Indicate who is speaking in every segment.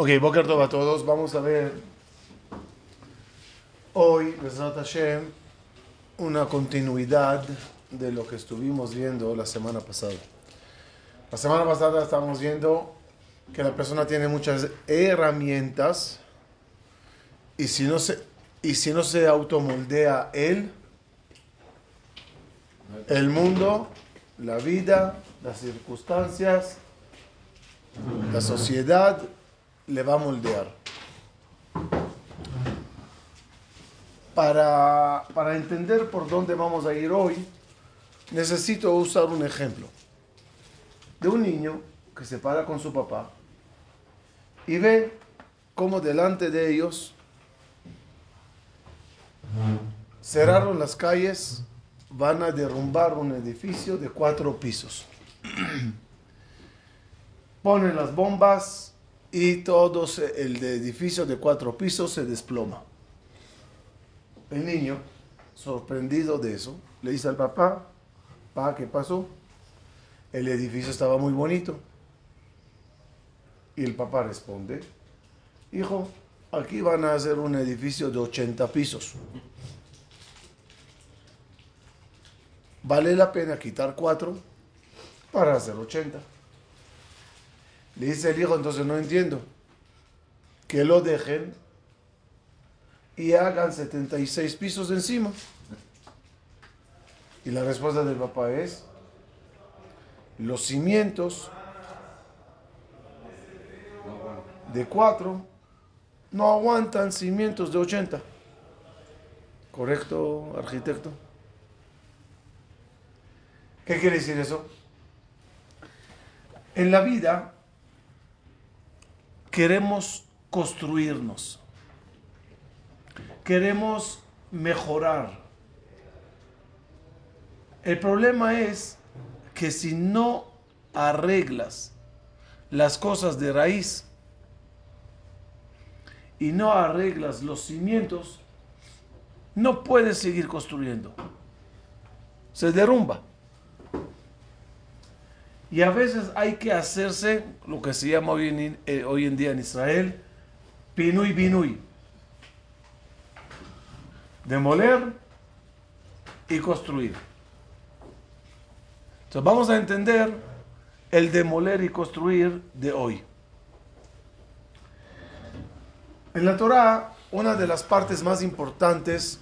Speaker 1: Ok, Boker Tov a todos. Vamos a ver hoy, Besrat Hashem, una continuidad de lo que estuvimos viendo la semana pasada. La semana pasada estábamos viendo que la persona tiene muchas herramientas y si no se, y si no se automoldea él, el mundo, la vida, las circunstancias, la sociedad le va a moldear. Para, para entender por dónde vamos a ir hoy, necesito usar un ejemplo de un niño que se para con su papá y ve cómo delante de ellos cerraron las calles, van a derrumbar un edificio de cuatro pisos. Ponen las bombas y todo se- el edificio de cuatro pisos se desploma. El niño, sorprendido de eso, le dice al papá, pa, ¿qué pasó? El edificio estaba muy bonito. Y el papá responde, hijo, aquí van a hacer un edificio de 80 pisos. Vale la pena quitar cuatro para hacer 80. Le dice el hijo, entonces no entiendo. Que lo dejen y hagan 76 pisos encima. Y la respuesta del papá es, los cimientos de 4 no aguantan cimientos de 80. ¿Correcto, arquitecto? ¿Qué quiere decir eso? En la vida queremos construirnos, queremos mejorar. El problema es que si no arreglas las cosas de raíz y no arreglas los cimientos, no puedes seguir construyendo. Se derrumba. Y a veces hay que hacerse lo que se llama hoy en, eh, hoy en día en Israel, pinui binui. Demoler y construir. Entonces vamos a entender el demoler y construir de hoy. En la Torah, una de las partes más importantes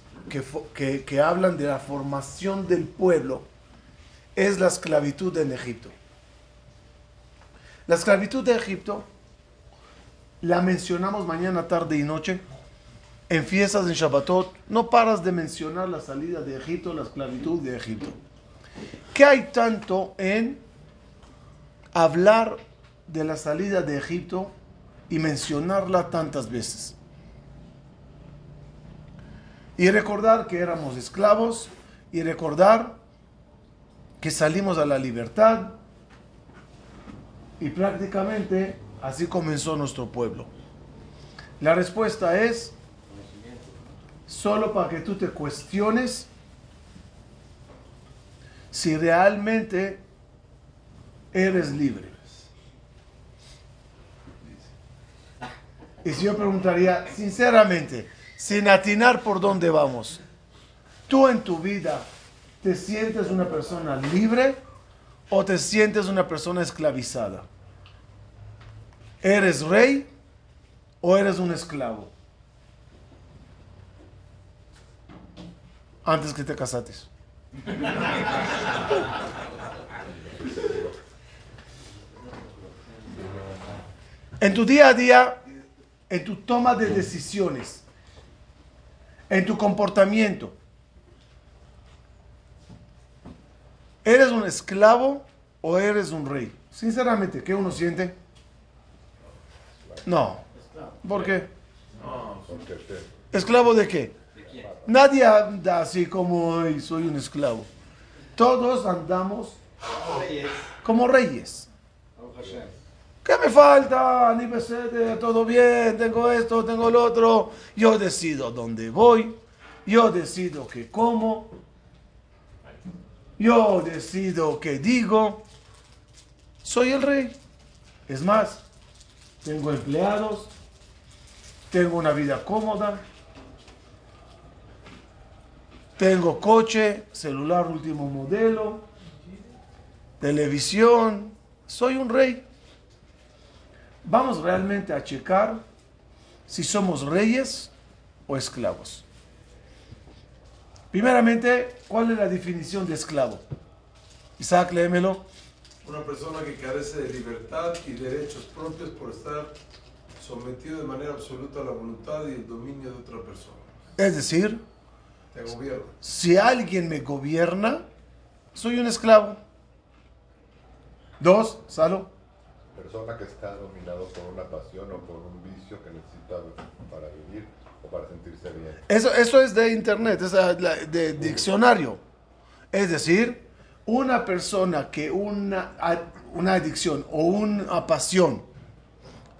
Speaker 1: que- que hablan de la formación del pueblo es la esclavitud en Egipto. La esclavitud de Egipto la mencionamos mañana, tarde y noche. En fiestas, en Shabbatot, no paras de mencionar la salida de Egipto, la esclavitud de Egipto. ¿Qué hay tanto en hablar de la salida de Egipto y mencionarla tantas veces? Y recordar que éramos esclavos y recordar que salimos a la libertad y prácticamente así comenzó nuestro pueblo. La respuesta es solo para que tú te cuestiones si realmente eres libre. Y si yo preguntaría, sinceramente, sin atinar por dónde vamos, ¿tú en tu vida te sientes una persona libre o te sientes una persona esclavizada? ¿Eres rey o eres un esclavo? Antes que te casates. En tu día a día, en tu toma de decisiones, en tu comportamiento, ¿eres un esclavo o eres un rey? Sinceramente, ¿qué uno siente? No. ¿Por qué? ¿Esclavo de qué? Nadie anda así como hoy soy un esclavo. Todos andamos como reyes. ¿Qué me falta? Ni pesete, todo bien, tengo esto, tengo lo otro. Yo decido dónde voy, yo decido qué como, yo decido qué digo. Soy el rey. Es más, tengo empleados, tengo una vida cómoda, tengo coche, celular último modelo, televisión, soy un rey. Vamos realmente a checar si somos reyes o esclavos. Primeramente, ¿cuál es la definición de esclavo? Isaac, léemelo.
Speaker 2: Una persona que carece de libertad y derechos propios por estar sometido de manera absoluta a la voluntad y el dominio de otra persona.
Speaker 1: Es decir,
Speaker 2: Te gobierna.
Speaker 1: si alguien me gobierna, soy un esclavo. Dos, Salo.
Speaker 3: Persona que está dominado por una pasión o por un vicio que necesita para vivir o para sentirse bien.
Speaker 1: Eso, eso es de internet, es de, de diccionario. Es decir, una persona que una, una adicción o una pasión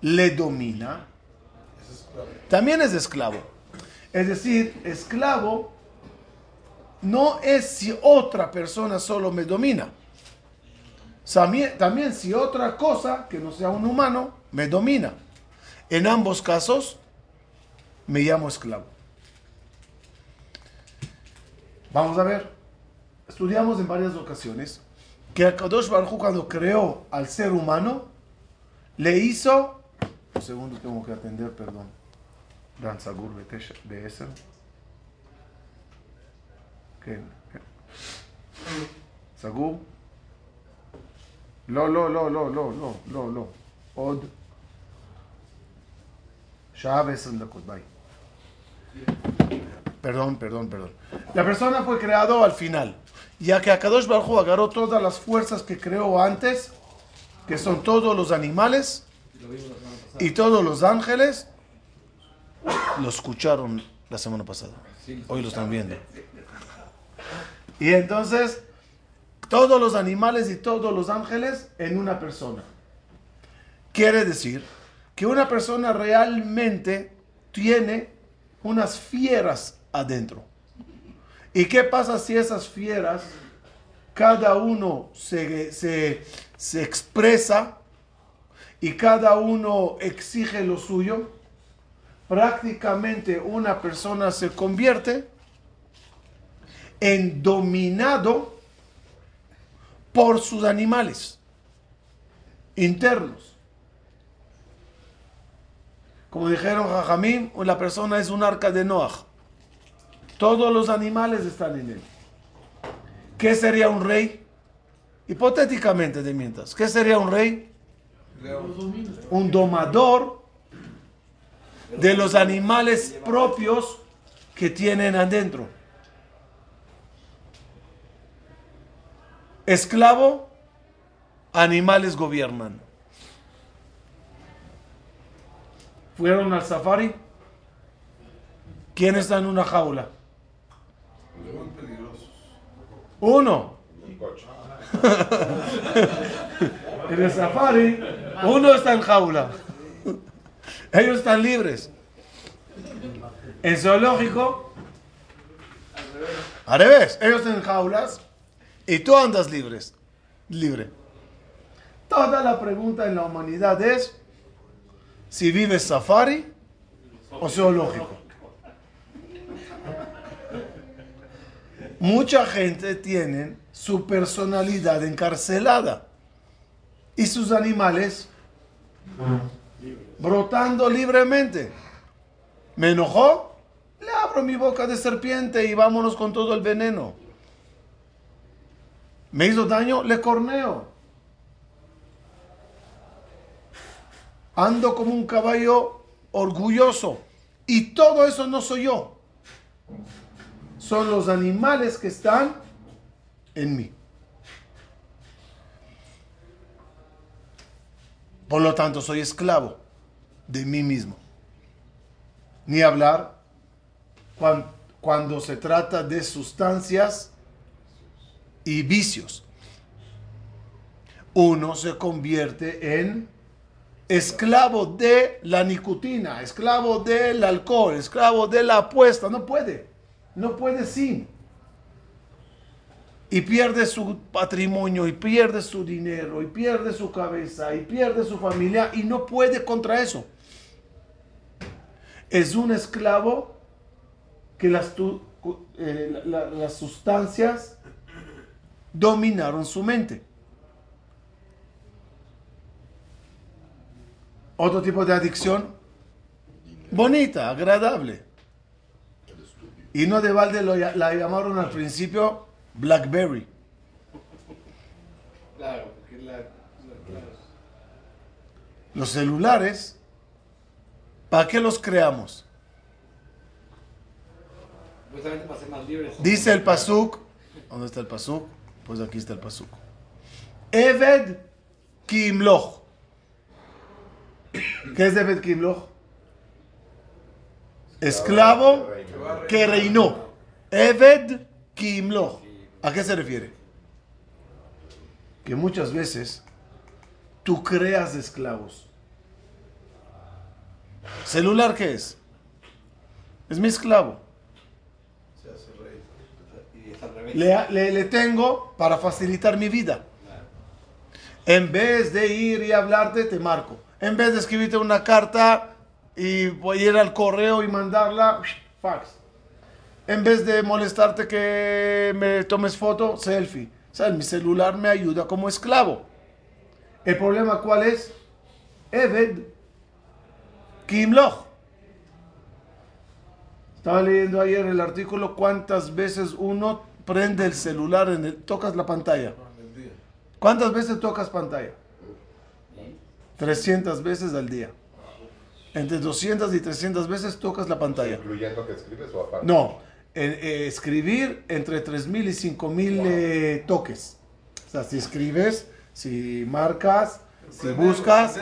Speaker 1: le domina,
Speaker 2: Es
Speaker 1: también es esclavo. Es decir, esclavo no es si otra persona solo me domina. También, también si otra cosa que no sea un humano me domina. En ambos casos me llamo esclavo. Vamos a ver. Estudiamos en varias ocasiones que Akadosh Baruj Hu, cuando creó al ser humano, le hizo. Un segundo, tengo que atender, perdón. Dan Sagur Beeser. ¿Qué? Sagur. Lo, lo, lo, lo, lo, lo, lo, lo. Od. שעה ועשר דקות, ביי. Perdón, perdón, perdón. La persona fue creado al final, ya que Akadosh Baruj Hu agarró todas las fuerzas que creó antes, que son todos los animales y todos los ángeles, lo escucharon la semana pasada. Hoy lo están viendo. Y entonces, todos los animales y todos los ángeles en una persona. Quiere decir que una persona realmente tiene unas fieras adentro. ¿Y qué pasa si esas fieras, cada uno se, se, se expresa y cada uno exige lo suyo? Prácticamente una persona se convierte en dominado por sus animales internos. Como dijeron Jajamim, la persona es un arca de Noah. Todos los animales están en él. ¿Qué sería un rey? Hipotéticamente, de mientras. ¿Qué sería un rey? Un domador de los animales propios que tienen adentro. Esclavo, animales gobiernan. ¿Fueron al safari? ¿Quién está en una jaula? Uno. En el safari, uno está en jaula. Ellos están libres. En zoológico, al revés, ellos en jaulas y tú andas libres, libre. Toda la pregunta en la humanidad es si vives safari o zoológico. Mucha gente tiene su personalidad encarcelada y sus animales brotando libremente. ¿Me enojó? Le abro mi boca de serpiente y vámonos con todo el veneno. ¿Me hizo daño? Le corneo. Ando como un caballo orgulloso. Y todo eso no soy yo. Son los animales que están en mí. Por lo tanto, soy esclavo de mí mismo. Ni hablar cuan- cuando, se trata de sustancias y vicios. Uno se convierte en esclavo de la nicotina, esclavo del alcohol, esclavo de la apuesta. No puede. No puede sin. y pierde su patrimonio, y pierde su dinero, y pierde su cabeza, y pierde su familia, y no puede contra eso. Es un esclavo que las, eh, las sustancias dominaron su mente. Otro tipo de adicción, bonita, agradable. Y no de balde lo, la llamaron al principio Blackberry. Los celulares, ¿para qué los creamos? Dice el Pasuk, ¿dónde está el Pasuk? Pues aquí está el Pasuk. Eved Kimloch. ¿Qué es Eved Kimloch? Esclavo que reinó. Eved Kimloch. ¿A qué se refiere? Que muchas veces tú creas esclavos. ¿Celular qué es? Es mi esclavo. Le, le, tengo para facilitar mi vida. En vez de ir y hablarte, te marco. En vez de escribirte una carta y voy a ir al correo y mandarla, fax en vez de molestarte que me tomes foto, selfie. O sea, mi celular me ayuda como esclavo. ¿El problema cuál es? Eved Kimloch. Estaba leyendo ayer el artículo cuántas veces uno prende el celular, en el, tocas la pantalla. ¿Cuántas veces tocas pantalla? 300 veces al día. Entre 200 y 300 veces tocas la pantalla.
Speaker 3: ¿Incluyendo que escribes o aparte?
Speaker 1: No, eh, escribir entre 3.000 y 5.000 eh, toques. O sea, si escribes, si marcas, si buscas,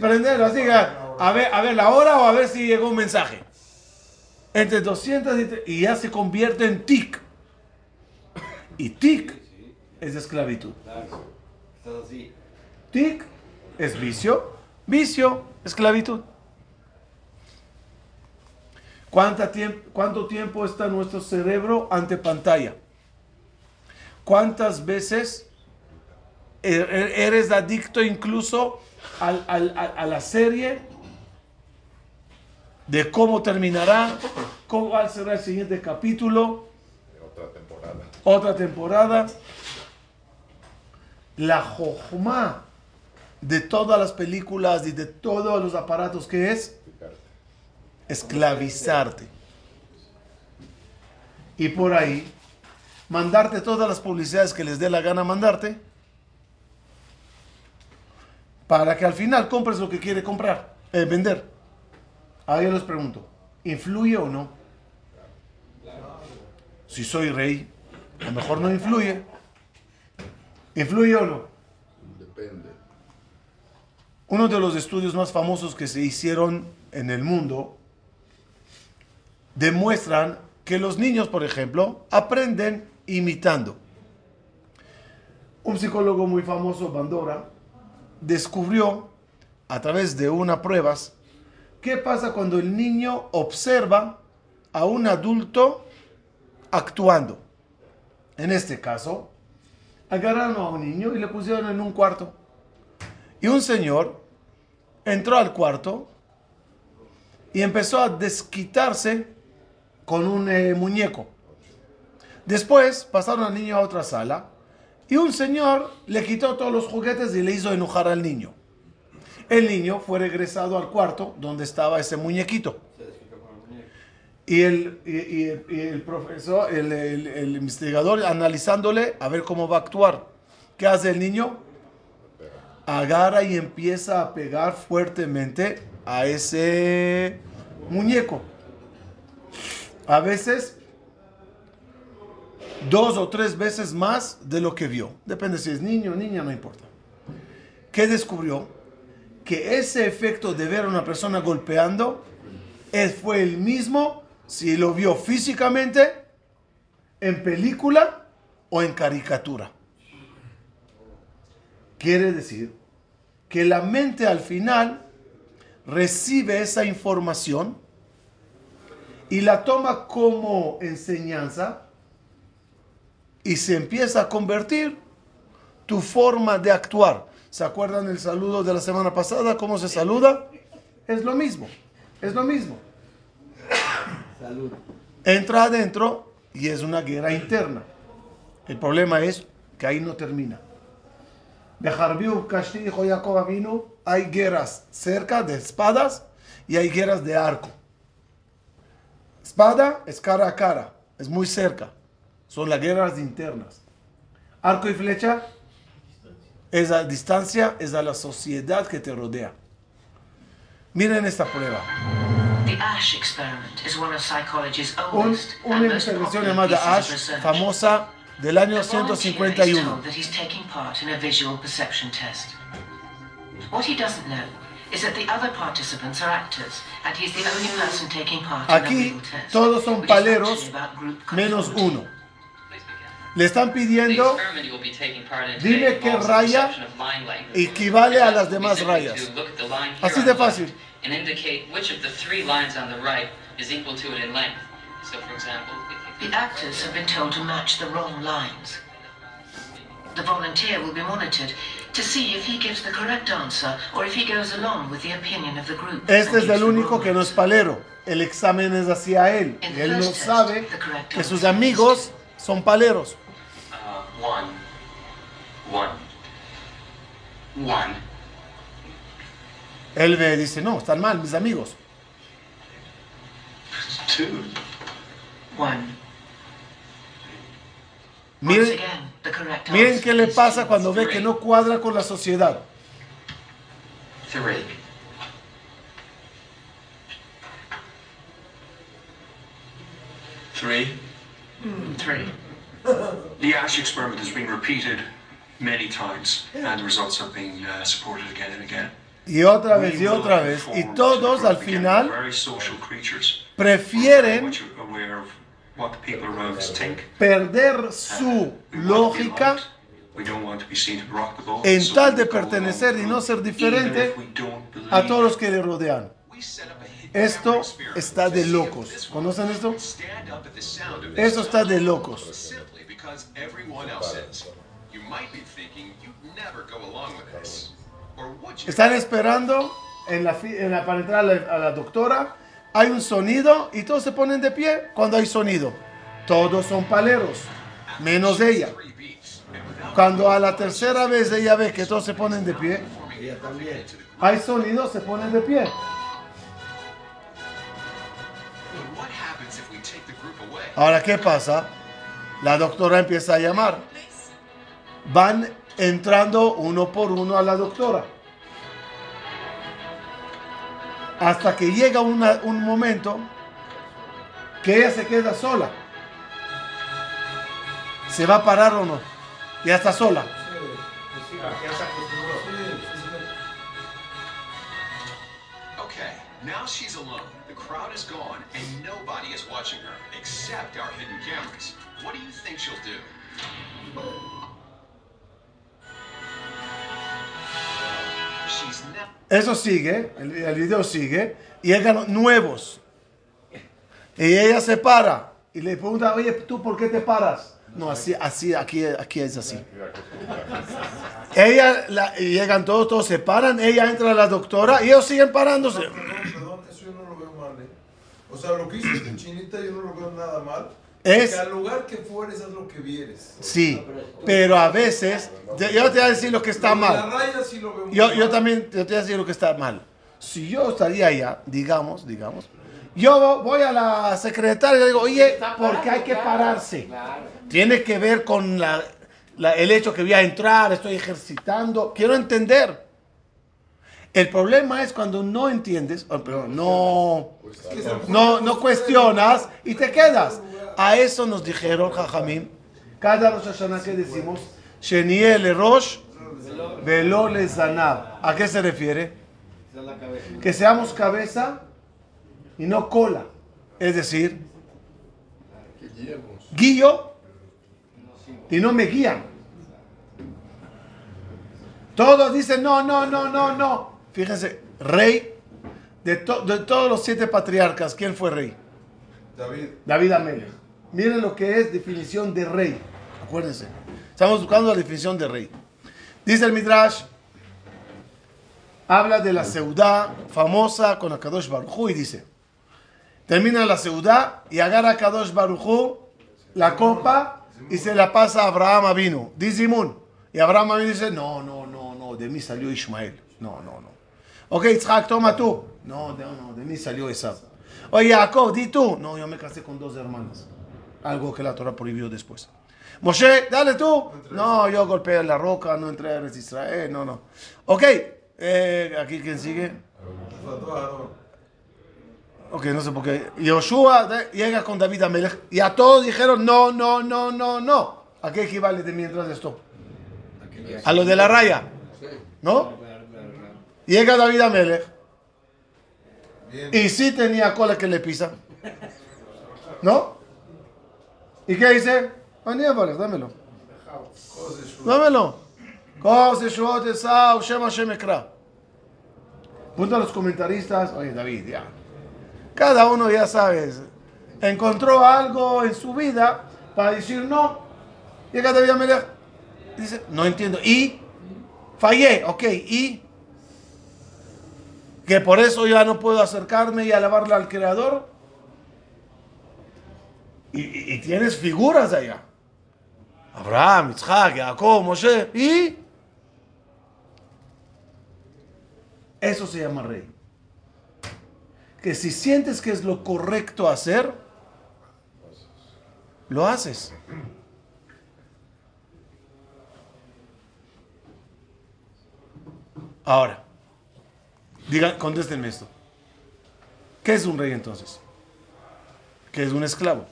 Speaker 1: prenderlo, así, a ver, a ver la hora o a ver si llegó un mensaje. Entre 200 y, y ya se convierte en tic. Y tic es esclavitud. Tic es vicio, vicio, esclavitud. ¿Cuánto tiempo está nuestro cerebro ante pantalla? ¿Cuántas veces e-, e-, eres adicto incluso a la serie de cómo terminará, cómo va a ser el siguiente capítulo?
Speaker 3: Otra temporada.
Speaker 1: Otra temporada. La jojma de todas las películas y de todos los aparatos que es esclavizarte. Y por ahí, mandarte todas las publicidades que les dé la gana mandarte, para que al final compres lo que quiere comprar, eh, vender. Ahí les pregunto, ¿influye o no? Si soy rey, a lo mejor no influye. ¿Influye o no?
Speaker 3: Depende.
Speaker 1: Uno de los estudios más famosos que se hicieron en el mundo demuestran que los niños, por ejemplo, aprenden imitando. Un psicólogo muy famoso, Bandora, descubrió a través de unas pruebas qué pasa cuando el niño observa a un adulto actuando. En este caso, agarraron a un niño y le pusieron en un cuarto. Y un señor entró al cuarto y empezó a desquitarse con un eh, muñeco. Después pasaron al niño a otra sala y un señor le quitó todos los juguetes y le hizo enojar al niño. El niño fue regresado al cuarto donde estaba ese muñequito. Y el, y, el profesor, el, el, investigador, analizándole a ver cómo va a actuar. ¿Qué hace el niño? Agarra y empieza a pegar fuertemente a ese muñeco a veces dos o tres veces más de lo que vio. Depende si es niño o niña, no importa. ¿Qué descubrió? Que ese efecto de ver a una persona golpeando fue el mismo si lo vio físicamente, en película o en caricatura. Quiere decir que la mente al final recibe esa información y la toma como enseñanza y se empieza a convertir tu forma de actuar. ¿Se acuerdan el saludo de la semana pasada? ¿Cómo se saluda? Es lo mismo, es lo mismo. Entra adentro y es una guerra interna. El problema es que ahí no termina. De Jarbiu, dijo Jacob vino, hay guerras cerca de espadas y hay guerras de arco. Espada es cara a cara, es muy cerca. Son las guerras internas. Arco y flecha es a distancia, es a la sociedad que te rodea. Miren esta prueba. Un, una investigación llamada Ash, famosa del año 151. Aquí todos son paleros menos uno. Le están pidiendo, dime qué raya equivale a las demás rayas. Así de fácil. The actors have been told to match the wrong lines. The volunteer will be monitored to see if he gives the correct answer or if he goes along with the opinion of the group. Este es el único que no es palero. El examen es hacia él. Y él no sabe que sus amigos son paleros. Uh, one. One. One. Él ve, dice, no, están mal mis amigos. Two. One. Miren, miren qué le pasa cuando ve que no cuadra con la sociedad. Three.
Speaker 4: Three. Mm, three. The Ash experiment has been repeated many times, and the results are being uh, supported again and again.
Speaker 1: Y otra vez y otra vez. Y todos al final prefieren perder su lógica en tal de pertenecer y no ser diferente a todos los que le rodean. Esto está de locos. ¿Conocen esto? Esto está de locos. Están esperando en la, en la, para entrar a la doctora hay un sonido y todos se ponen de pie cuando hay sonido. Todos son paleros, menos ella. Cuando a la tercera vez ella ve que todos se ponen de pie. Hay sonido, se ponen de pie. Ahora, ¿qué pasa? La doctora empieza a llamar. Van entrando uno por uno a la doctora. Hasta que llega un momento que ella se queda sola. ¿Se va a parar o no? Ya está sola. Okay, now she's alone. The crowd is gone and nobody is watching her except our hidden cameras. What do you think she'll do? Eso sigue, el, video sigue, y llegan nuevos. Y ella se para y le pregunta, oye, ¿tú por qué te paras? No, así, así, aquí, aquí es así. ella, llegan todos, todos se paran, ella entra a la doctora y ellos siguen parándose.
Speaker 2: Perdón, perdón, eso yo no lo veo mal, ¿eh? O sea, lo que hizo este chinita yo no lo veo nada mal. Es, al lugar que fueres es lo que vieres.
Speaker 1: Sí, pero a veces, yo te voy a decir lo que está mal. yo, yo también te voy a decir lo que está mal. Si yo estaría allá, digamos, digamos, yo voy a la secretaria y le digo, oye, ¿por qué hay que pararse? Tiene que ver con la, el hecho que voy a entrar, estoy ejercitando, quiero entender. El problema es cuando no entiendes, pero no, no, no cuestionas y te quedas. A eso nos dijeron, Jajamim, cada Rosh Hashanah que decimos, Sheniel Rosh, Velo Zanab. ¿A qué se refiere? Que seamos cabeza y no cola. Es decir, guío y no me guían. Todos dicen, no, no, no, no, no. Fíjense, rey de, de todos los siete patriarcas, ¿quién fue rey?
Speaker 2: David.
Speaker 1: David Amelech. Miren lo que es definición de rey. acuérdense. Estamos buscando la definición de rey. Dice el Midrash, habla de la seudá famosa con Akadosh Baruj y dice, termina la seudá y agarra a Kadosh Baruj la copa y se la pasa a Abraham vino. Dice Imun. Y Abraham Avinu dice, no, no, no, no, de mí salió Ismael. No, no, no. Ok, Itzhak, toma tú. No, de, no, de mí salió Esab. Oye, Jacob, di tú. No, yo me casé con dos hermanas. Algo que la Torah prohibió después. Moshe, dale tú. No, yo golpeé la roca, no entré a Israel, no, no. Ok, eh, aquí quién sigue. Ok, no sé por qué. Yoshua llega con David Amelech y a todos dijeron no, no, no, no, no. ¿A qué equivale de mientras esto? A lo de la raya. ¿No? Llega David Amelech
Speaker 2: Bien.
Speaker 1: y sí tenía cola que le pisa. ¿No? ¿Y qué dice? Dámelo. Dámelo. Punto a los comentaristas. Oye, David, ya. Cada uno, ya sabes, encontró algo en su vida para decir no. Llega David Amelech. Dice, no entiendo. ¿Y? Fallé, ok. ¿Y? Que por eso ya no puedo acercarme y alabarle al Creador. Y, tienes figuras allá. Abraham, Isaac, Jacob, Moshe. ¿Y? Eso se llama rey. Que si sientes que es lo correcto hacer, lo haces. Ahora, digan, contéstenme esto. ¿Qué es un rey entonces? ¿Qué es un esclavo?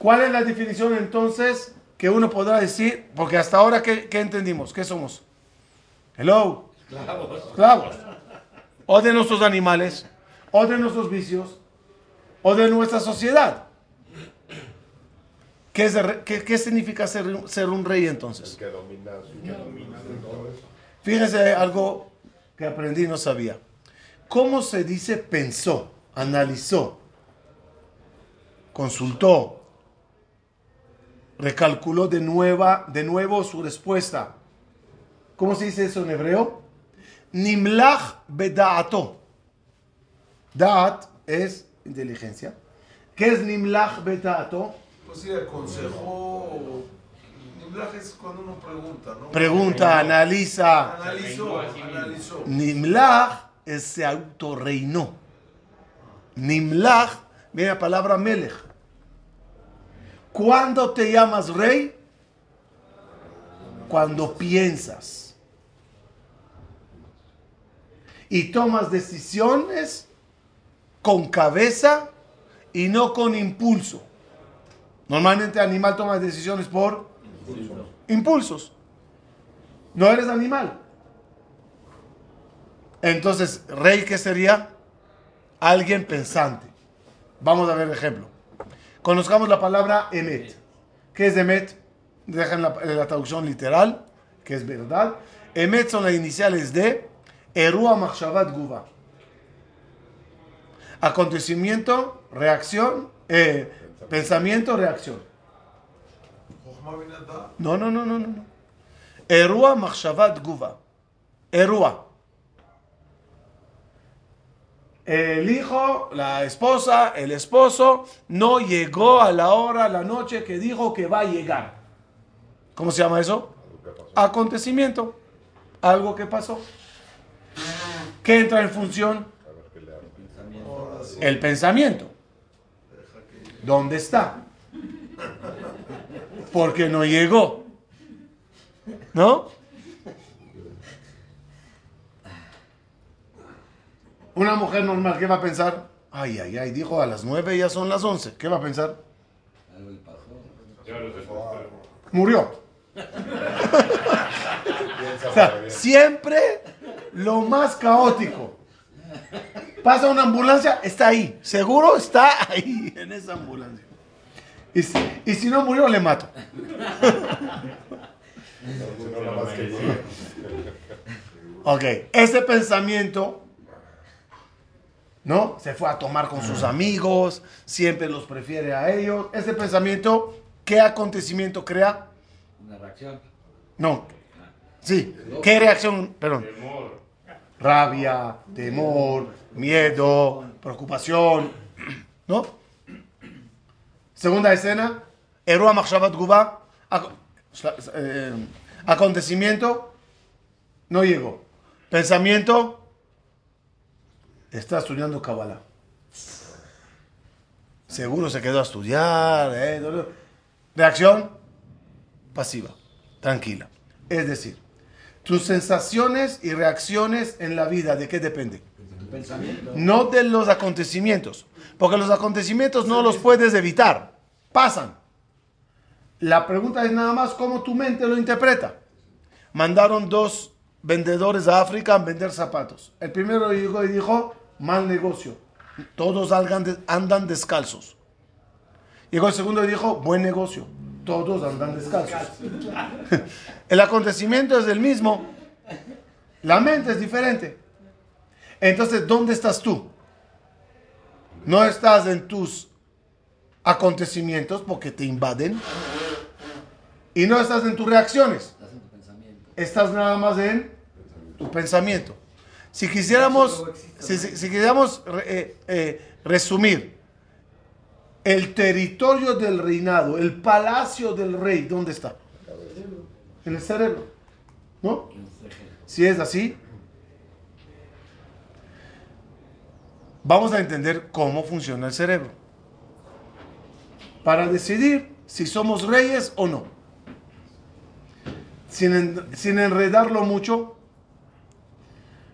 Speaker 1: ¿Cuál es la definición entonces que uno podrá decir? Porque hasta ahora, ¿qué, qué entendimos? ¿Qué somos? Hello. Esclavos. O de nuestros animales, o de nuestros vicios, o de nuestra sociedad. ¿Qué, es de re- qué- qué significa ser, ser un rey entonces?
Speaker 3: El que domina su todo eso.
Speaker 1: Fíjese algo que aprendí y no sabía. ¿Cómo se dice pensó, analizó, consultó, recalculó de, nueva, de nuevo su respuesta? ¿Cómo se dice eso en hebreo? Nimlach bedaato. Daat es inteligencia. ¿Qué es nimlach bedaato?
Speaker 2: Pues sí, aconsejó. Nimlaj es cuando uno pregunta, ¿no?
Speaker 1: Pregunta, analiza.
Speaker 2: Analizó, analizó.
Speaker 1: Nimlach es se autorreinó. Nimlach viene la palabra melech. ¿Cuándo te llamas rey? Cuando piensas. Y tomas decisiones con cabeza y no con impulso. Normalmente animal toma decisiones por impulsos. No eres animal. Entonces, rey, ¿qué sería? Alguien pensante. Vamos a ver el ejemplo. Conozcamos la palabra emet. ¿Qué es emet? Dejan la, la traducción literal, que es verdad. Emet son las iniciales de Erua Machshavat Guva. Acontecimiento, reacción, eh, pensamiento, reacción. No, no, no, no, no. no. Erua Machshavat Guva. Erua. El hijo, la esposa, el esposo no llegó a la hora, la noche que dijo que va a llegar. ¿Cómo se llama eso? Acontecimiento. Algo que pasó. ¿Qué entra en función? El pensamiento. ¿Dónde está? Porque no llegó. ¿No? Una mujer normal, ¿qué va a pensar? Ay, ay, ay, dijo a las nueve, ya son las once. ¿Qué va a pensar?
Speaker 5: Algo pasó.
Speaker 1: Murió. O sea, siempre lo más caótico. Pasa una ambulancia, está ahí. Seguro está ahí, en esa ambulancia. Y si, y si no murió, le mato. Ok, ese pensamiento, ¿no? Se fue a tomar con sus amigos, siempre los prefiere a ellos. Ese pensamiento, ¿qué acontecimiento crea?
Speaker 5: Una reacción.
Speaker 1: No. Sí. ¿Qué reacción? Perdón. Rabia, temor, miedo, preocupación. ¿No? Segunda escena. Guba. eh, Acontecimiento. No llegó. Pensamiento. Está estudiando Kabbalah. Seguro se quedó a estudiar. eh. Reacción pasiva, tranquila. Es decir, tus sensaciones y reacciones en la vida, ¿de qué depende?
Speaker 5: Pensamiento.
Speaker 1: No de los acontecimientos, porque los acontecimientos no los puedes evitar, pasan. La pregunta es nada más cómo tu mente lo interpreta. Mandaron dos vendedores a África a vender zapatos. El primero llegó y dijo, mal negocio, todos andan, de- andan descalzos. Llegó el segundo y dijo, buen negocio, todos andan descalzos. el acontecimiento es el mismo, la mente es diferente. Entonces, ¿dónde estás tú? No estás en tus acontecimientos porque te invaden. Y no estás en tus reacciones.
Speaker 5: Estás en tu pensamiento.
Speaker 1: Estás nada más en tu pensamiento. Si quisiéramos, si, si- si quisiéramos eh, eh, resumir el territorio del reinado, el palacio del rey, ¿dónde está? En el cerebro. ¿No? Si es así, vamos a entender cómo funciona el cerebro. Para decidir si somos reyes o no. Sin, en- sin enredarlo mucho,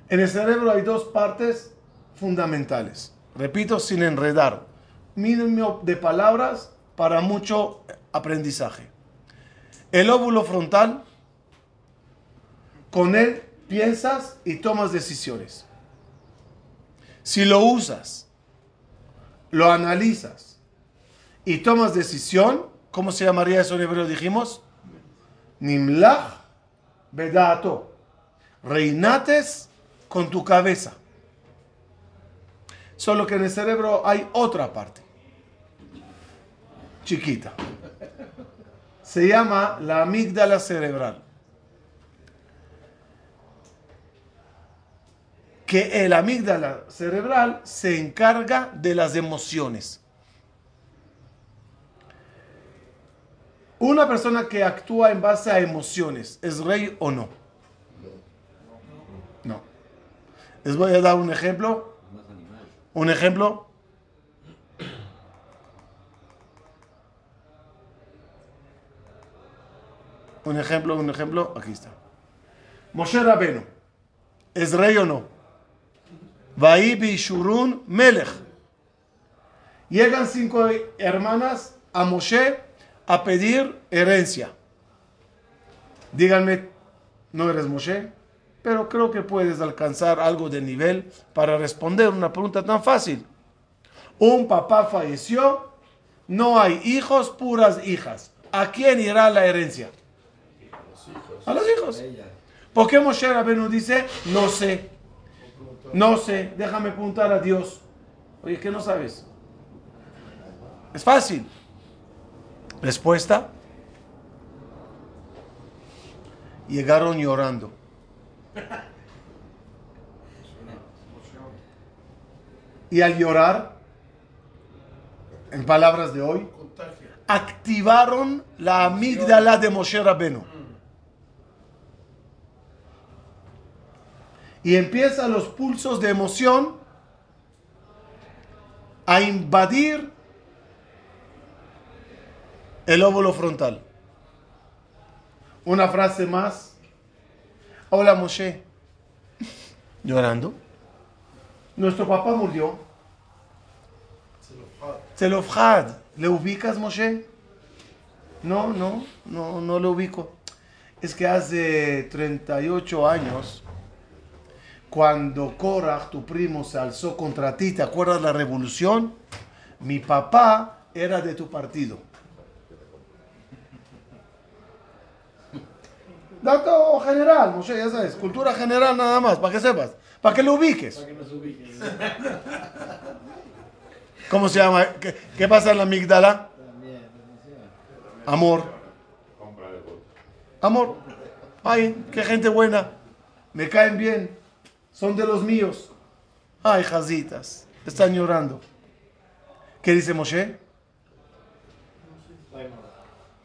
Speaker 1: en el cerebro hay dos partes fundamentales. Repito, sin enredar. Mínimo de palabras para mucho aprendizaje. El óvulo frontal, con él piensas y tomas decisiones. Si lo usas, lo analizas y tomas decisión, ¿cómo se llamaría eso en hebreo? Dijimos, Nimlach Bedato. Reinates con tu cabeza. Solo que en el cerebro hay otra parte. Chiquita. Se llama la amígdala cerebral. Que el amígdala cerebral se encarga de las emociones. Una persona que actúa en base a emociones, ¿es rey o no? Les voy a dar un ejemplo. Un ejemplo. Un ejemplo, un ejemplo. Aquí está. Moshe Rabeno. ¿Es rey o no? Vaí Bishurun Melech. Llegan cinco hermanas a Moshe a pedir herencia. Díganme, no eres Moshe, pero creo que puedes alcanzar algo de nivel para responder una pregunta tan fácil. Un papá falleció, no hay hijos, puras hijas. ¿A quién irá la herencia? A los hijos. ¿Por qué Moshe Rabenu dice, no sé, no sé, déjame preguntar a Dios? Oye, ¿qué no sabes? Es fácil. Respuesta. Llegaron llorando. Y al llorar, en palabras de hoy, activaron la amígdala de Moshe Rabenu. Y empiezan los pulsos de emoción a invadir el óvulo frontal. Una frase más. Hola Moshe. Llorando. Nuestro papá murió. Zelofhad. ¿Le ubicas, Moshe? No, no, no, no le ubico. Es que hace 38 años, cuando Korach, tu primo, se alzó contra ti, ¿te acuerdas la revolución? Mi papá era de tu partido. Dato general, Moshe, ya sabes, cultura general nada más, para que sepas, para que lo ubiques.
Speaker 5: Para que nos ubiques.
Speaker 1: ¿Cómo se llama? ¿Qué, qué pasa en la amígdala? Amor. Amor. Ay, qué gente buena. Me caen bien. Son de los míos. Ay, jazitas. Están llorando. ¿Qué dice Moshe?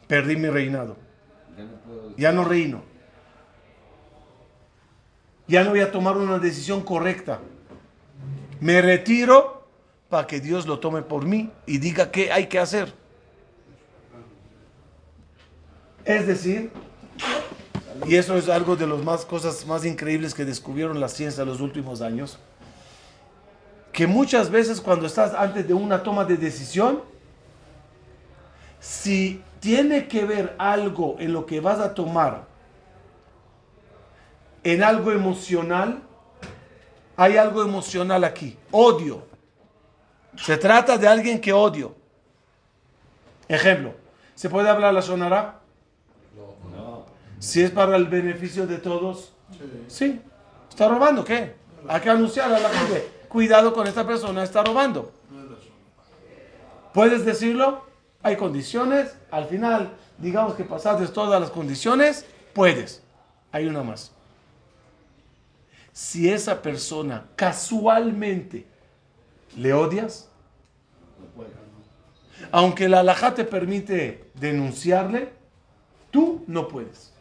Speaker 1: Perdí mi reinado.
Speaker 5: Ya no
Speaker 1: reino. Ya no voy a tomar una decisión correcta. Me retiro para que Dios lo tome por mí y diga qué hay que hacer. Es decir, y eso es algo de las más cosas más increíbles que descubrieron la ciencia en los últimos años, que muchas veces cuando estás antes de una toma de decisión, si tiene que ver algo en lo que vas a tomar, en algo emocional, hay algo emocional aquí, odio. Se trata de alguien que odio. Ejemplo, ¿se puede hablar la sonará?
Speaker 5: No.
Speaker 1: Si es para el beneficio de todos, sí. ¿Está robando qué? Hay que anunciar a la gente, cuidado con esta persona, está robando. ¿Puedes decirlo? Hay condiciones, al final, digamos que pasaste todas las condiciones, puedes. Hay una más. Si esa persona casualmente le odias, aunque la alajá te permite denunciarle, tú no puedes.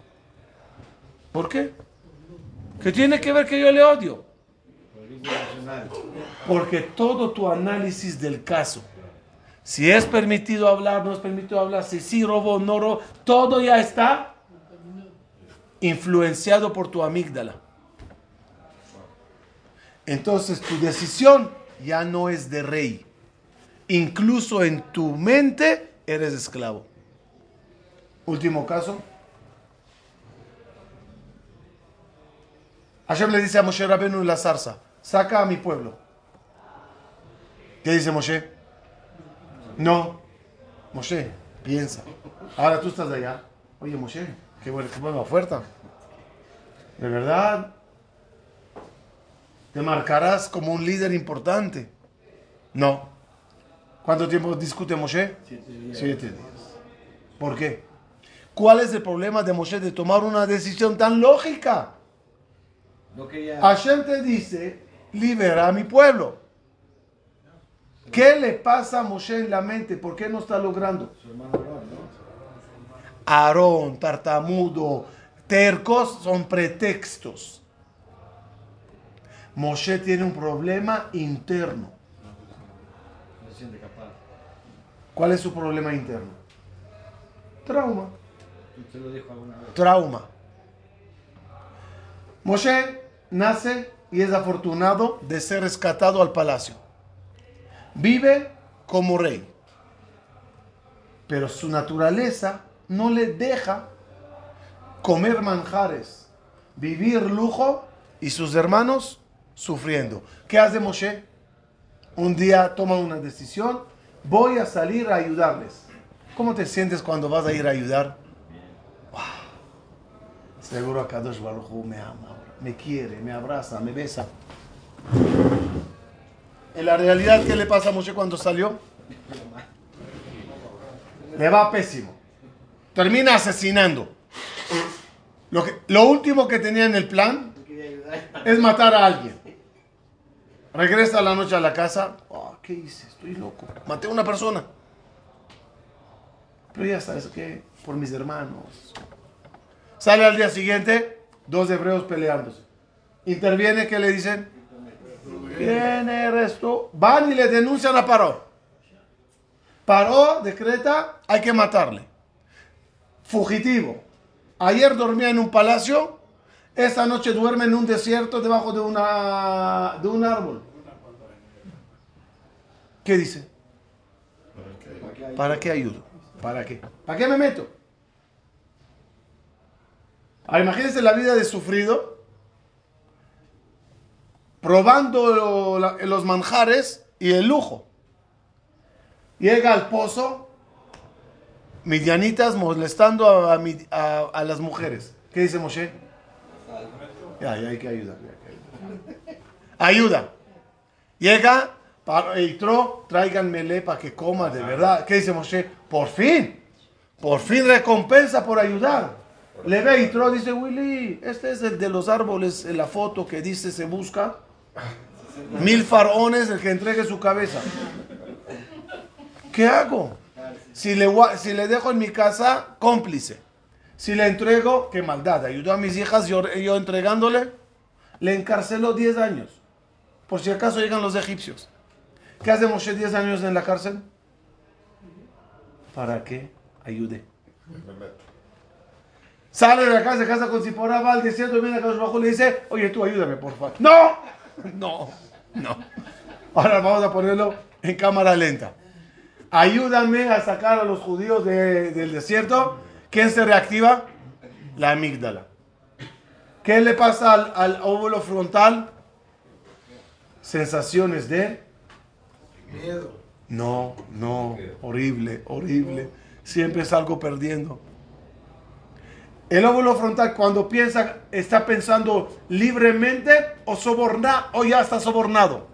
Speaker 1: ¿Por qué? ¿Qué tiene que ver que yo le odio? Porque todo tu análisis del caso, si es permitido hablar, no es permitido hablar, si sí robó, no robó, todo ya está influenciado por tu amígdala. Entonces tu decisión ya no es de rey. Incluso en tu mente eres esclavo. Último caso. Hashem le dice a Moshe Rabenu en la zarza, saca a mi pueblo. ¿Qué dice Moshe? No. Moshe, piensa. Ahora tú estás allá. Oye, Moshe, qué buena, qué buena oferta. De verdad, te marcarás como un líder importante. No. ¿Cuánto tiempo discute Moshe?
Speaker 5: Siete días.
Speaker 1: Siete días. ¿Por qué? ¿Cuál es el problema de Moshe de tomar una decisión tan lógica?
Speaker 5: No quería.
Speaker 1: Hashem te dice, libera a mi pueblo. ¿Qué le pasa a Moshe en la mente? ¿Por qué no está logrando?
Speaker 5: Aarón,
Speaker 1: tartamudo, tercos son pretextos. Moshe tiene un problema interno. ¿Cuál es su problema interno? Trauma. Trauma. Moshe nace y es afortunado de ser rescatado al palacio. Vive como rey. Pero su naturaleza no le deja comer manjares, vivir lujo y sus hermanos sufriendo. ¿Qué hace Moshe? Un día toma una decisión, voy a salir a ayudarles. ¿Cómo te sientes cuando vas a ir a ayudar? Seguro Kadosh Baruj me ama, me quiere, me abraza, me besa. En la realidad, ¿qué le pasa a Moshe cuando salió? Le va pésimo. Termina asesinando. Lo, que- lo último que tenía en el plan es matar a alguien. Regresa a la noche a la casa. "Ah, ¿Qué hice? Estoy loco. Maté a una persona. Pero ya sabes que por mis hermanos. Sale al día siguiente, dos hebreos peleándose. Interviene, ¿qué le dicen? ¿Quién eres? Van y le denuncian a Paró. Paró, decreta, hay que matarle. Fugitivo. Ayer dormía en un palacio, esta noche duerme en un desierto debajo de, una, de un árbol. ¿Qué dice?
Speaker 5: ¿Para qué hay-
Speaker 1: ¿Para qué ayudo? ¿Para qué? ¿Para qué me meto? Ah, imagínense la vida de sufrido, probando los manjares y el lujo. Llega al pozo, midianitas molestando a- a las mujeres. ¿Qué dice Moshe? Ya, ya hay que ayudar. Ayuda. Llega, para- entró, tráiganmele para que coma de verdad. ¿Qué dice Moshe? Por fin. Por fin recompensa por ayudar. Le ve y Tro dice, Willy, este es el de los árboles en la foto que dice se busca. Mil faraones el que entregue su cabeza. ¿Qué hago? Si le, si le dejo en mi casa, cómplice. Si le entrego, qué maldad. Ayudó a mis hijas, yo, yo entregándole, le encarceló 10 años. Por si acaso llegan los egipcios. ¿Qué hace Moshe 10 años en la cárcel? ¿Para qué? Ayude. Sale de la casa, casa con Zipporah, va al desierto, viene a Baruj Hu y le dice, oye, tú ayúdame, por favor. ¡No! No, no. Ahora vamos a ponerlo en cámara lenta. Ayúdame a sacar a los judíos de- del desierto. ¿Quién se reactiva? La amígdala. ¿Qué le pasa al, al óvulo frontal? Sensaciones de...
Speaker 2: Miedo.
Speaker 1: No, no, horrible, horrible. Siempre salgo perdiendo. El óvulo frontal cuando piensa, está pensando libremente o soborna o ya está sobornado.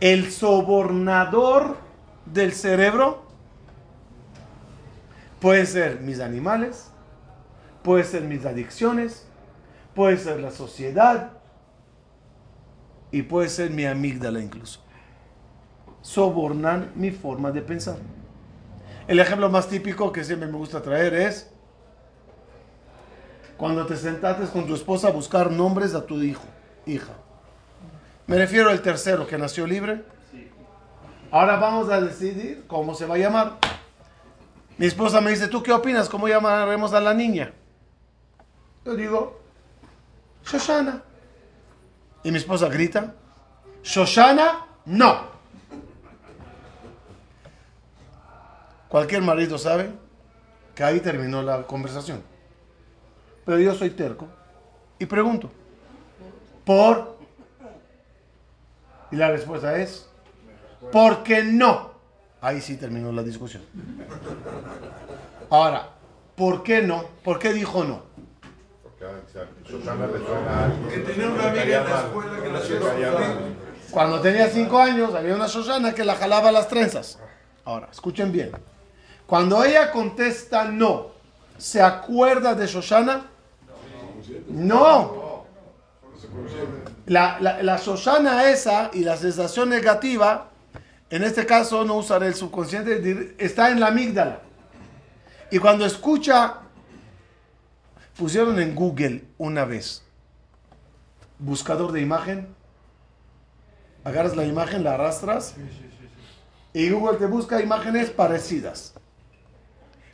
Speaker 1: El sobornador del cerebro puede ser mis animales, puede ser mis adicciones, puede ser la sociedad y puede ser mi amígdala incluso. Sobornan mi forma de pensar. El ejemplo más típico que siempre me gusta traer es cuando te sentaste con tu esposa a buscar nombres a tu hijo, hija. Me refiero al tercero que nació libre. Ahora vamos a decidir cómo se va a llamar. Mi esposa me dice, ¿tú qué opinas? ¿Cómo llamaremos a la niña? Yo digo, Shoshana. Y mi esposa grita, Shoshana, no. Cualquier marido sabe que ahí terminó la conversación. Pero yo soy terco y pregunto, ¿por? Y la respuesta es, ¿por qué no? Ahí sí terminó la discusión. Ahora, ¿por qué no? ¿Por qué dijo no?
Speaker 3: Susana.
Speaker 1: Cuando tenía cinco años, había una Shoshana que la jalaba las trenzas. Ahora, escuchen bien. Cuando ella contesta no, ¿se acuerda de Shoshana? No. La, la, la Shoshana esa y la sensación negativa, en este caso no usaré el subconsciente, está en la amígdala. Y cuando escucha, pusieron en Google una vez, buscador de imagen, agarras la imagen, la arrastras y Google te busca imágenes parecidas.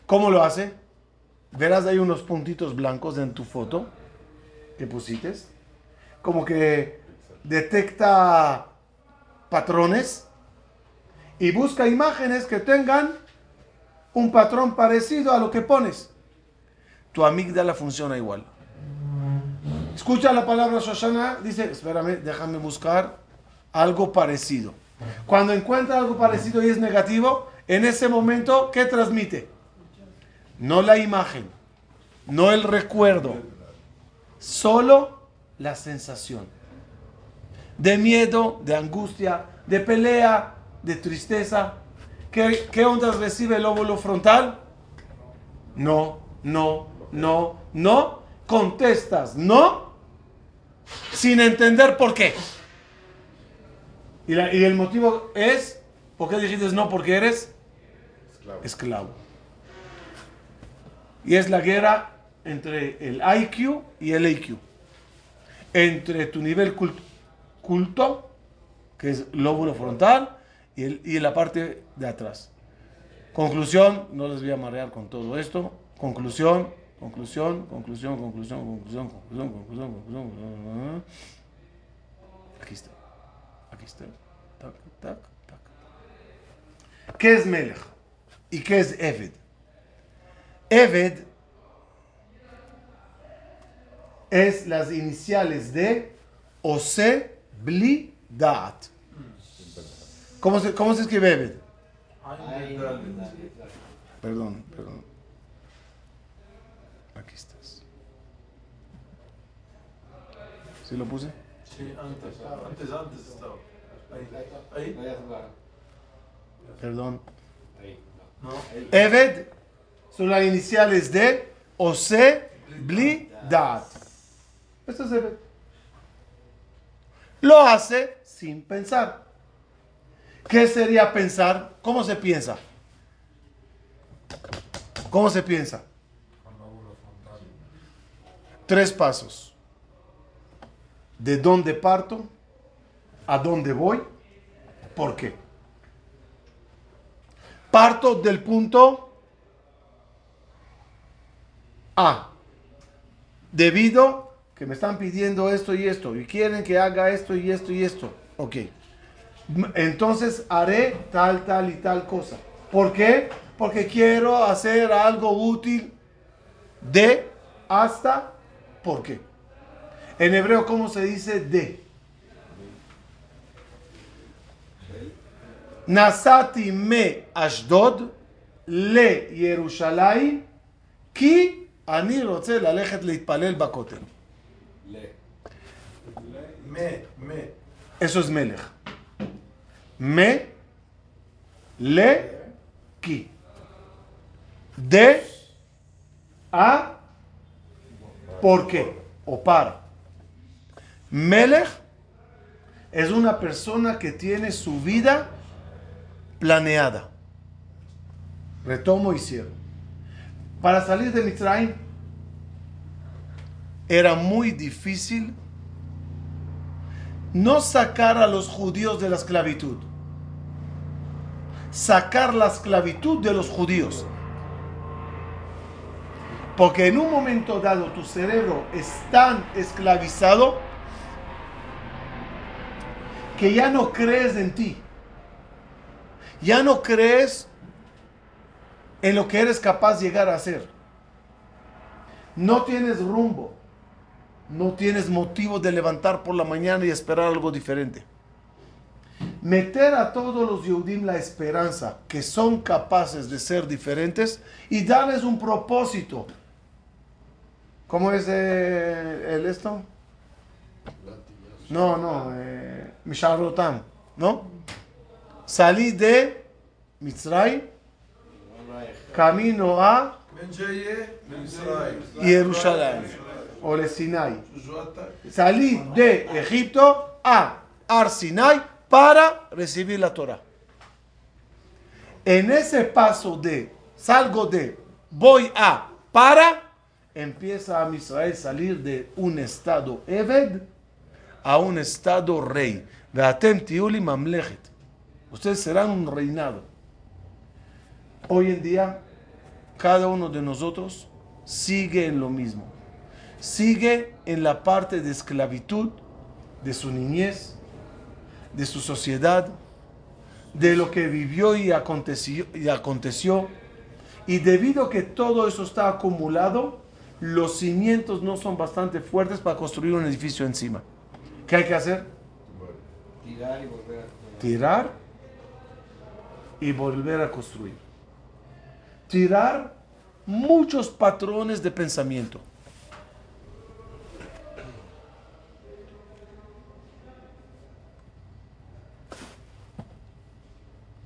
Speaker 1: ¿Cómo lo hace? Verás ahí unos puntitos blancos en tu foto que pusiste. Como que detecta patrones y busca imágenes que tengan un patrón parecido a lo que pones. Tu amígdala funciona igual. Escucha la palabra Shoshana, dice, espérame, déjame buscar algo parecido. Cuando encuentra algo parecido y es negativo, en ese momento, ¿qué transmite? No la imagen, no el recuerdo, solo la sensación. De miedo, de angustia, de pelea, de tristeza. ¿Qué, qué ondas recibe el óvulo frontal? No, no, no, no. Contestas no sin entender por qué. Y, la- y el motivo es, ¿por qué dijiste no? Porque eres
Speaker 3: Esclavo.
Speaker 1: esclavo. Y es la guerra entre el IQ y el AQ. Entre tu nivel cult- culto, que es lóbulo frontal, y, el- la parte de atrás. Conclusión, no les voy a marear con todo esto. Conclusión, conclusión, conclusión, conclusión, conclusión, conclusión, conclusión, conclusión. conclusión. Aquí está. Aquí está. Tac, tac, tac. ¿Qué es Melech? ¿Y qué es Eved? Eved es las iniciales de Ose Bli Daat. ¿Cómo se, ¿Cómo se escribe Eved? Perdón, perdón. Aquí estás. ¿Sí lo puse?
Speaker 2: Sí, antes, antes, antes estaba. Ahí, ahí,
Speaker 1: Perdón. Eved son las iniciales de Ose Bli Dat. Esto es Evet. Lo hace sin pensar. ¿Qué sería pensar? ¿Cómo se piensa? ¿Cómo se piensa? Tres pasos. ¿De dónde parto? ¿A dónde voy? ¿Por qué? Parto del punto A. Debido que me están pidiendo esto y esto y quieren que haga esto y esto y esto. Ok M- Entonces haré tal, tal y tal cosa. ¿Por qué? Porque quiero hacer algo útil de hasta por qué. En hebreo, ¿cómo se dice de? נסעתי מאשדוד לירושלים כי אני רוצה ללכת להתפלל בכותל.
Speaker 2: Me, me.
Speaker 1: Eso es melech. Me, le, ki. De, a, por qué o para. Melech es una persona que tiene su vida planeada. Retomo y cierro. Para salir de Mitzrayim era muy difícil no sacar a los judíos de la esclavitud, sacar la esclavitud de los judíos. Porque en un momento dado tu cerebro es tan esclavizado que ya no crees en ti. Ya no crees en lo que eres capaz de llegar a hacer. No tienes rumbo. No tienes motivo de levantar por la mañana y esperar algo diferente. Meter a todos los Yehudim la esperanza que son capaces de ser diferentes y darles un propósito. ¿Cómo es eh, el esto? No, no, eh, ¿no? Salí de Mitzray, camino a. Jerusalén o de Sinai. Salí de Egipto a Ar Sinai para recibir la Torah. En ese paso de salgo de voy a para empieza a Israel salir de un estado Eved a un estado rey. Ustedes serán un reinado. Hoy en día, cada uno de nosotros sigue en lo mismo. Sigue en la parte de esclavitud de su niñez, de su sociedad, de lo que vivió y aconteció, y aconteció. Y debido a que todo eso está acumulado, los cimientos no son bastante fuertes para construir un edificio encima. ¿Qué hay que hacer?
Speaker 5: Tirar y volver a
Speaker 1: Tirar y volver a construir. Tirar muchos patrones de pensamiento.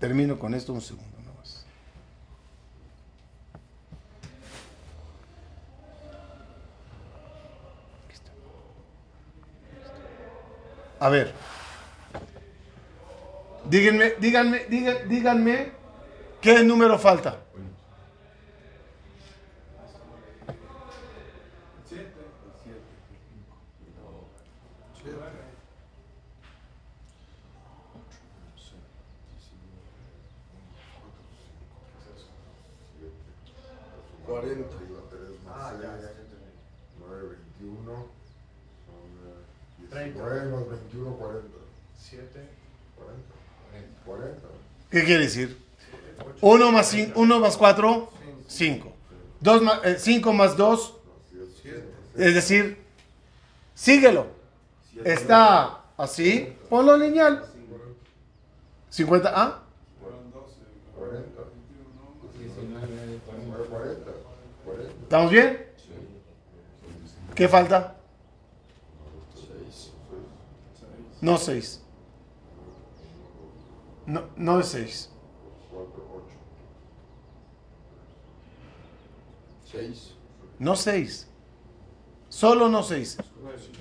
Speaker 1: Termino con esto un segundo nomás. A ver. Díganme, díganme, díganme, díganme qué número falta.
Speaker 2: Cuarenta.
Speaker 3: Ah, ya, ya. 9, 21. Son eh,
Speaker 6: 30.
Speaker 3: 19 más 21, 40.
Speaker 6: 7,
Speaker 3: 40. 40.
Speaker 1: ¿Qué quiere decir? 1 más 1 más 4, 5. 5 más 2, es decir, síguelo. Está así, ponlo lineal. 50, ¿ah?
Speaker 3: 40.
Speaker 5: 19, 40.
Speaker 3: 40. 40.
Speaker 1: ¿Estamos bien? ¿Qué falta? No 6. No, no es 6.
Speaker 3: 4, 8.
Speaker 6: 6.
Speaker 1: No seis. Solo no seis.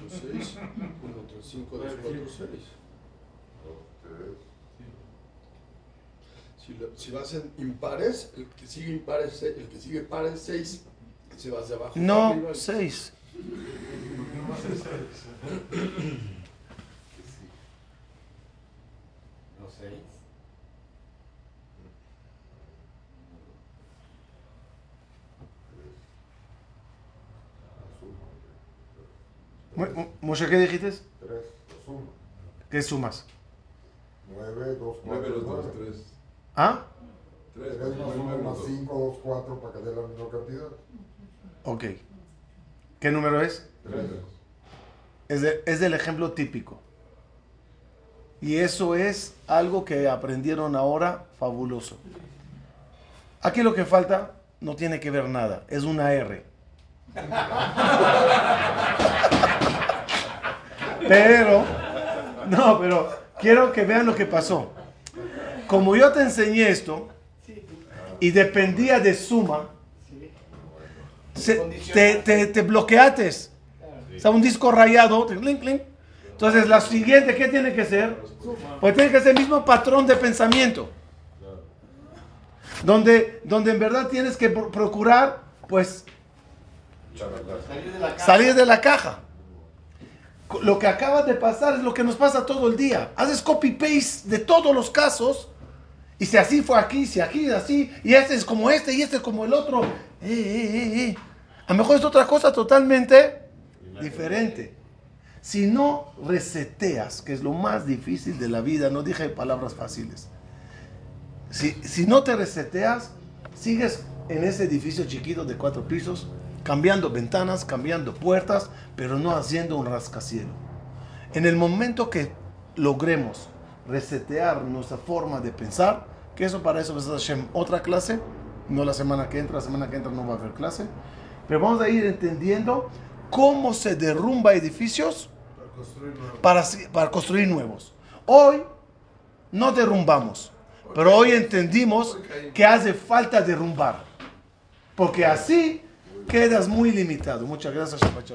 Speaker 6: 6. 1, 3, 5, 2, 4, 6. Si, si vas en impares, el que sigue impares, el que sigue pares 6, se va hacia abajo.
Speaker 1: No
Speaker 6: arriba.
Speaker 1: seis.
Speaker 5: No seis.
Speaker 1: Moshe, ¿qué dijiste?
Speaker 3: 3, 2, 1.
Speaker 1: ¿Qué sumas?
Speaker 3: 9, 2,
Speaker 2: 9
Speaker 3: 4,
Speaker 2: los dos,
Speaker 3: 9.
Speaker 2: 3.
Speaker 1: ¿Ah?
Speaker 2: 3
Speaker 3: 3 más 1 más 5, 2, 4 para que dé la misma cantidad.
Speaker 1: Ok. ¿Qué número es?
Speaker 3: 3.
Speaker 1: Es, de- es del ejemplo típico. Y eso es algo que aprendieron ahora fabuloso. Aquí lo que falta no tiene que ver nada, es una R. Pero, no, pero quiero que vean lo que pasó. Como yo te enseñé esto y dependía de suma, se- te, te, te bloqueates. O sea, un disco rayado, clink, clink. Entonces, la siguiente, ¿qué tiene que ser? Pues tiene que ser el mismo patrón de pensamiento. Donde, donde en verdad tienes que pro- procurar, pues,
Speaker 5: Salir de la casa.
Speaker 1: salir de la caja. Lo que acaba de pasar es lo que nos pasa todo el día. Haces copy-paste de todos los casos. Y si así fue aquí, si aquí, así. Y este es como este, y este es como el otro. Eh, eh, eh. A lo mejor es otra cosa totalmente diferente. Si no reseteas, que es lo más difícil de la vida, no dije palabras fáciles. Si, si no te reseteas, sigues en ese edificio chiquito de cuatro pisos, cambiando ventanas, cambiando puertas, pero no haciendo un rascacielos. En el momento que logremos resetear nuestra forma de pensar, que eso para eso es otra clase, no la semana que entra, la semana que entra no va a haber clase, pero vamos a ir entendiendo cómo se derrumba edificios
Speaker 2: Para construir
Speaker 1: nuevos. Hoy no derrumbamos, pero hoy entendimos que hace falta derrumbar, porque así quedas muy limitado. Muchas gracias, Shabbat.